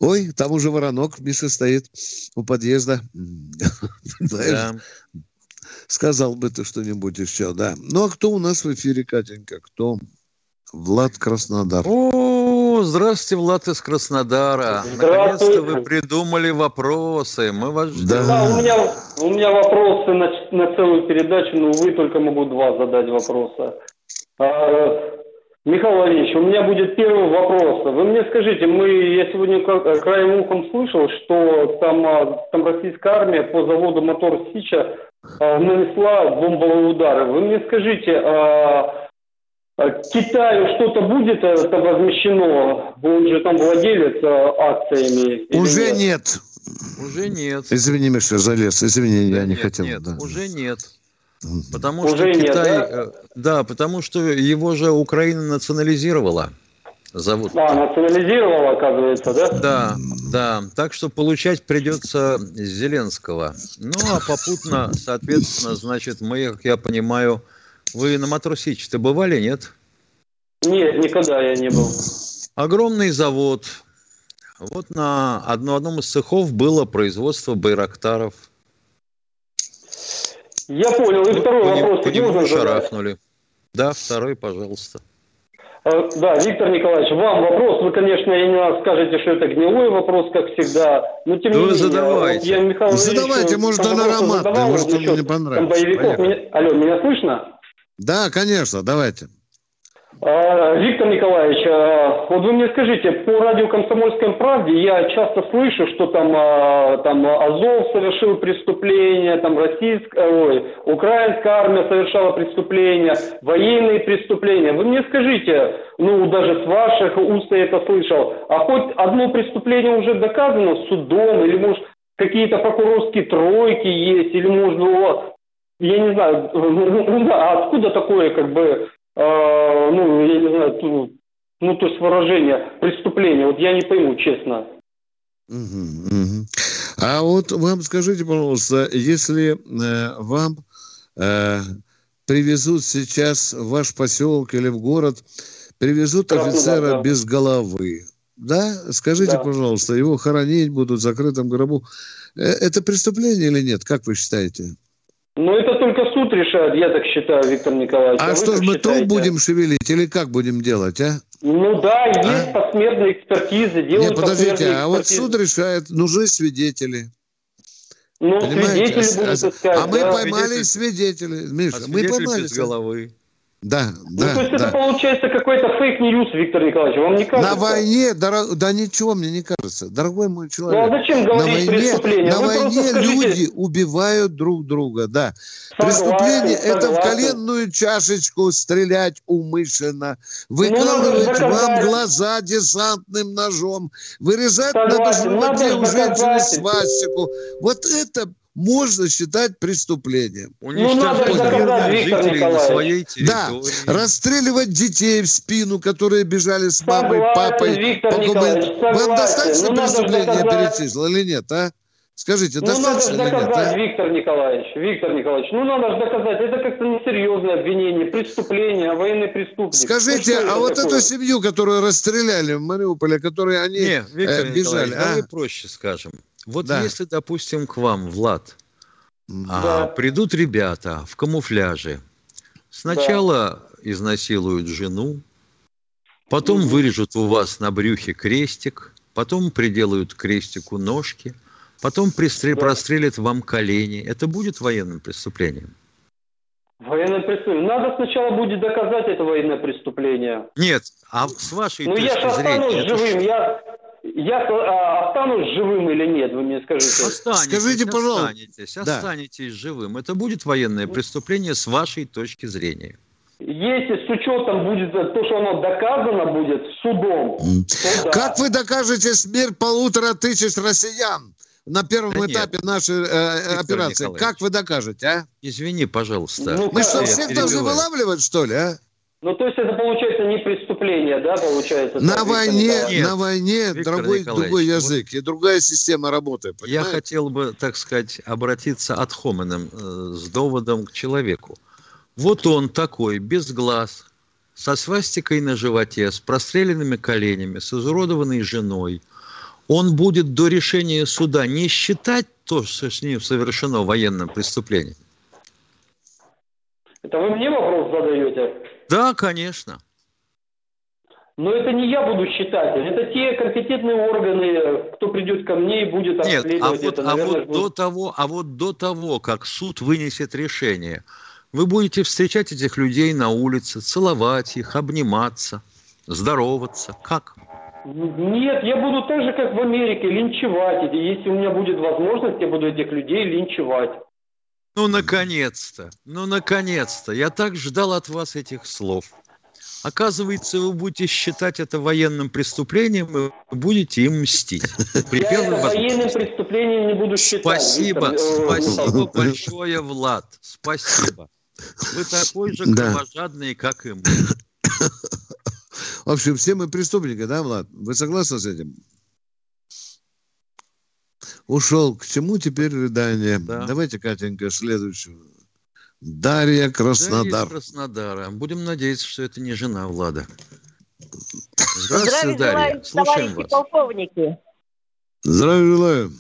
Ой, там уже воронок Миша стоит у подъезда. Да. Сказал бы ты что-нибудь еще, да. Ну, а кто у нас в эфире, Катенька? Кто? Влад Краснодар. О, здравствуйте, Влад из Краснодара. Наконец-то вы придумали вопросы. Мы вас ждем. Да, да у, меня, у меня вопросы на, на целую передачу, но, увы, только могу два задать вопроса. А, Михаил Владимирович, у меня будет первый вопрос. Вы мне скажите, мы, я сегодня краем ухом слышал, что там, а, там российская армия по заводу мотор Сича а, нанесла бомбовые удары. Вы мне скажите, а, а Китаю что-то будет это возмещено? Он же там владелец акциями? Уже нет? нет. Уже нет. Извини, Миша, залез. Извини, да я нет, не хотел. Нет, да. уже нет. Потому уже что нет, Китай... Да? Э, да, потому что его же Украина национализировала. Зовут. А, национализировала, оказывается, да? Да, да. Так что получать придется Зеленского. Ну, а попутно, соответственно, значит, мы, как я понимаю, вы на Матросич-то бывали, нет? Нет, никогда я не был. Огромный завод. Вот на одно, одном из цехов было производство байрактаров. Я понял. И второй по вопрос. По нему шарахнули. Да, второй, пожалуйста. А, да, Виктор Николаевич, вам вопрос. Вы, конечно, и не скажете, что это гнилой вопрос, как всегда. Но тем не менее, задавайте. я Михаил задавайте, может, она ароматная, может, он не понравится. Меня... Алло, меня слышно? Да, конечно, давайте. А, Виктор Николаевич, а, вот вы мне скажите, по радио «Комсомольской правде» я часто слышу, что там, а, там Азов совершил преступление, там российская, ой, украинская армия совершала преступления, военные преступления. Вы мне скажите, ну даже с ваших уст я это слышал, а хоть одно преступление уже доказано судом, или может какие-то прокурорские тройки есть, или может, я не знаю, ну, ну да, откуда такое как бы а, ну, я не знаю, ну, ну, то есть выражение преступления. Вот я не пойму, честно. А вот вам скажите, пожалуйста, если э, вам э, привезут сейчас в ваш поселок или в город, привезут Красный, офицера да, без головы, да? Скажите, да. пожалуйста, его хоронить будут в закрытом гробу. Э, это преступление или нет? Как вы считаете? Ну, это только суд решает, я так считаю, Виктор Николаевич. А, а что ж мы труп будем шевелить или как будем делать, а? Ну да, а? есть а? посмертные экспертизы, делают Нет, подождите, а вот суд решает, нужны свидетели. Ну, Понимаете? свидетели будут а, искать. А да. мы поймали свидетели, Миша, а мы поймали. без головы. Да, да. Ну, то есть да. это получается какой-то фейк-ньюс, Виктор Николаевич, вам не кажется? На войне, дор... да ничего мне не кажется, дорогой мой человек. Ну, а зачем говорить на войне, преступление? На Вы войне скажите... люди убивают друг друга, да. Согласен, Преступление – это в коленную чашечку стрелять умышленно, выкалывать ну, вам глаза десантным ножом, вырезать согласен, на животе у женщины свастику. Вот это можно считать преступлением. Уничтожать ну, жителей на своей территории. Да, расстреливать детей в спину, которые бежали с мамой, папой. Виктор Вам достаточно ну, преступления перечислил или нет, а? Скажите, ну, достаточно надо же доказать, нет, а? Виктор Николаевич, Виктор Николаевич, ну надо же доказать, это как-то несерьезное обвинение, преступление, а военный преступник. Скажите, ну, а вот такое? эту семью, которую расстреляли в Мариуполе, которые они не, Виктор э, бежали, а? давай проще скажем. Вот да. если, допустим, к вам, Влад, да. а, придут ребята в камуфляже, сначала да. изнасилуют жену, потом угу. вырежут у вас на брюхе крестик, потом приделают к крестику ножки, потом пристрел... да. прострелят вам колени. Это будет военным преступлением? Военное преступление. Надо сначала будет доказать это военное преступление. Нет, а с вашей ну, точки я зрения... останусь живым, я, я а, останусь живым или нет, вы мне скажите. Останетесь, Скажите, пожалуйста. Останетесь, да. останетесь живым. Это будет военное преступление с вашей точки зрения. Если с учетом будет то, что оно доказано будет судом. То да. Как вы докажете смерть полутора тысяч россиян? на первом да этапе нет. нашей э, операции. Как вы докажете, а? Извини, пожалуйста. Ну, Мы что, всех должны вылавливать, что ли, а? Ну, то есть это получается не преступление, да, получается? На войне, Нет, на войне другой, другой язык вот и другая система работы. Понимаете? Я хотел бы, так сказать, обратиться от хомином э, с доводом к человеку. Вот он такой, без глаз, со свастикой на животе, с простреленными коленями, с изуродованной женой. Он будет до решения суда не считать то, что с ним совершено военное преступление. Это вы мне вопрос задаете? Да, конечно. Но это не я буду считать, это те компетентные органы, кто придет ко мне и будет Нет, а вот, это. Наверное, а вот будет... до того, а вот до того, как суд вынесет решение, вы будете встречать этих людей на улице, целовать их, обниматься, здороваться. Как? Нет, я буду так же, как в Америке, линчевать. Если у меня будет возможность, я буду этих людей линчевать. Ну, наконец-то, ну, наконец-то. Я так ждал от вас этих слов. Оказывается, вы будете считать это военным преступлением и будете им мстить. При Я это военным преступлением не буду считать. Спасибо, спасибо большое, Влад. Спасибо. Вы такой же кровожадный, как и мы. В общем, все мы преступники, да, Влад? Вы согласны с этим? Ушел. К чему теперь рыдание? Да. Давайте, Катенька, следующую. Дарья Краснодар. Дарья Краснодара. Будем надеяться, что это не жена Влада. Здравствуйте, Здравия Дарья. Желаю, Слушаем вас. полковники. Здравия желаю.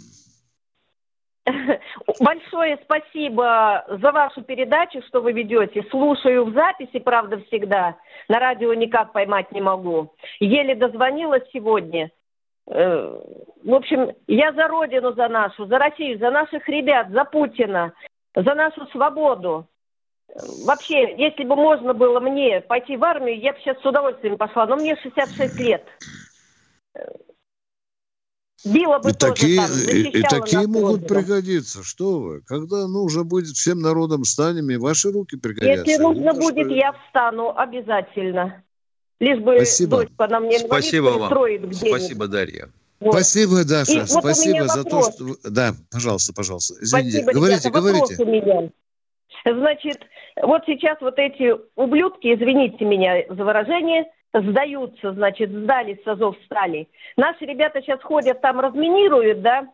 Большое спасибо за вашу передачу, что вы ведете. Слушаю в записи, правда, всегда. На радио никак поймать не могу. Еле дозвонилась сегодня. Э, в общем, я за Родину, за нашу, за Россию, за наших ребят, за Путина, за нашу свободу. Вообще, если бы можно было мне пойти в армию, я бы сейчас с удовольствием пошла, но мне 66 лет. Била бы и тоже такие, там, и, такие могут пригодиться. Что вы? Когда нужно будет всем народам станем, и ваши руки пригодятся. Если нужно ну, будет, что... я встану обязательно. Лишь бы Спасибо. дочка на мне Спасибо вам. строит где-нибудь. Спасибо, Дарья. Вот. Спасибо, Даша. И Спасибо вот за то, что... Да, пожалуйста, пожалуйста. Извините. Спасибо, говорите, ребята, говорите. У меня. Значит, вот сейчас вот эти ублюдки, извините меня за выражение, сдаются, значит, сдали с АЗОВ стали. Наши ребята сейчас ходят там, разминируют, да,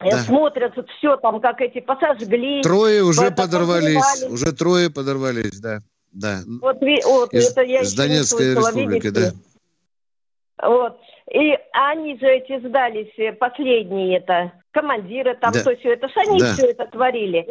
да. смотрят все там, как эти посажгли. Трое уже подорвались, уже трое подорвались, да. Да. Вот, вот из, это я из Донецкой республики, да. Вот. И они же эти сдались, э, последние это, командиры там, да. то все это, они да. все это творили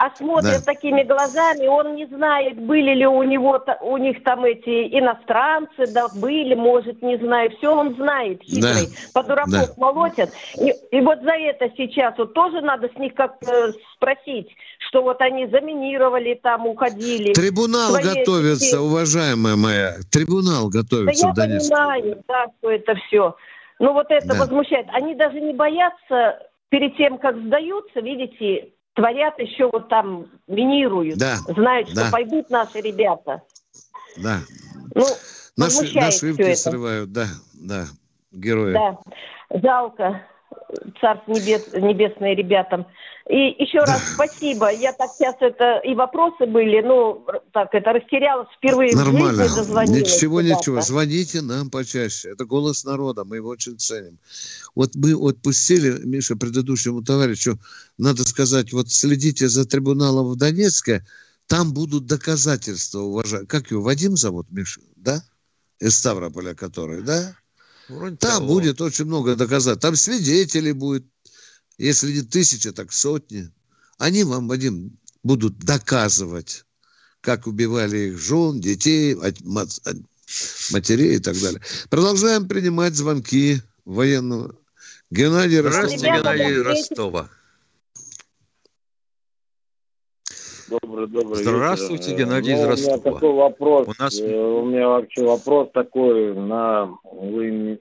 а смотрит да. такими глазами, он не знает, были ли у него у них там эти иностранцы, да, были, может, не знаю, все он знает, хитрый, да. по дураков да. молотят. И, и вот за это сейчас вот тоже надо с них как-то спросить, что вот они заминировали там, уходили. Трибунал готовится, эти... уважаемая моя, трибунал готовится да в Донецке. я понимаю, да, что это все. Ну вот это да. возмущает. Они даже не боятся перед тем, как сдаются, видите, творят еще вот там, минируют, да. знают, что да. пойдут наши ребята. Да. Ну, наши, наши это. срывают, да, да, герои. Да, жалко, царство небес, небесное ребятам. И еще раз спасибо. Я так сейчас это и вопросы были, ну, так это растерялась впервые Нормально. в жизни, Ничего, ничего. Звоните нам почаще. Это голос народа, мы его очень ценим. Вот мы отпустили, Миша, предыдущему товарищу, надо сказать, вот следите за трибуналом в Донецке, там будут доказательства, уважаемые. Как его, Вадим зовут, Миша, да? Из Ставрополя который, да? Вроде там того. будет очень много доказательств. Там свидетелей будет, если не тысяча, так сотни. Они вам, Вадим, будут доказывать, как убивали их жен, детей, матерей и так далее. Продолжаем принимать звонки военного. Геннадий Ростов. Здравствуйте, Геннадий Ростова. Добрый, добрый Здравствуйте, вечер. Геннадий ну, из У меня такой вопрос. У, нас... Э, у меня вообще вопрос такой, на вы,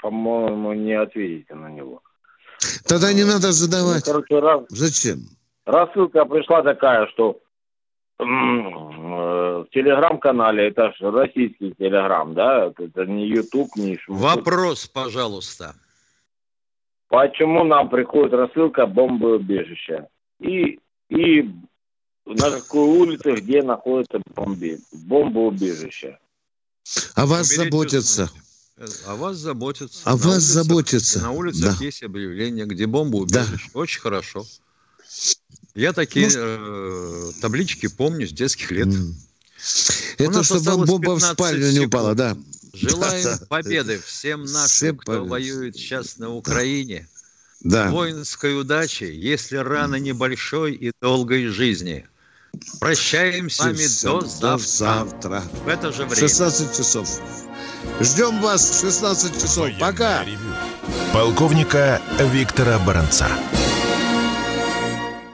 по-моему, не ответите на него. Тогда не надо задавать. Ну, короче, раз... Зачем? Рассылка пришла такая, что э, в телеграм-канале, это же российский телеграм, да? Это не YouTube, не Вопрос, пожалуйста. почему нам приходит рассылка бомбоубежища. И, и на какой улице, где находится бомби, бомбоубежище. О вас заботятся. О вас заботятся. О на вас улицах, заботятся. На улицах да. есть объявление, где бомбоубежище. Да. Очень хорошо. Я такие ну, э, таблички помню с детских лет. Это чтобы бомба в спальню не упала, да. Желаем да, победы всем нашим, всем кто побед. воюет сейчас на Украине. Да. Воинской удачи, если рано небольшой и долгой жизни. Прощаемся с вами до завтра. завтра. В это же время. 16 часов. Ждем вас в 16 часов. Пока. Полковника Виктора Баранца.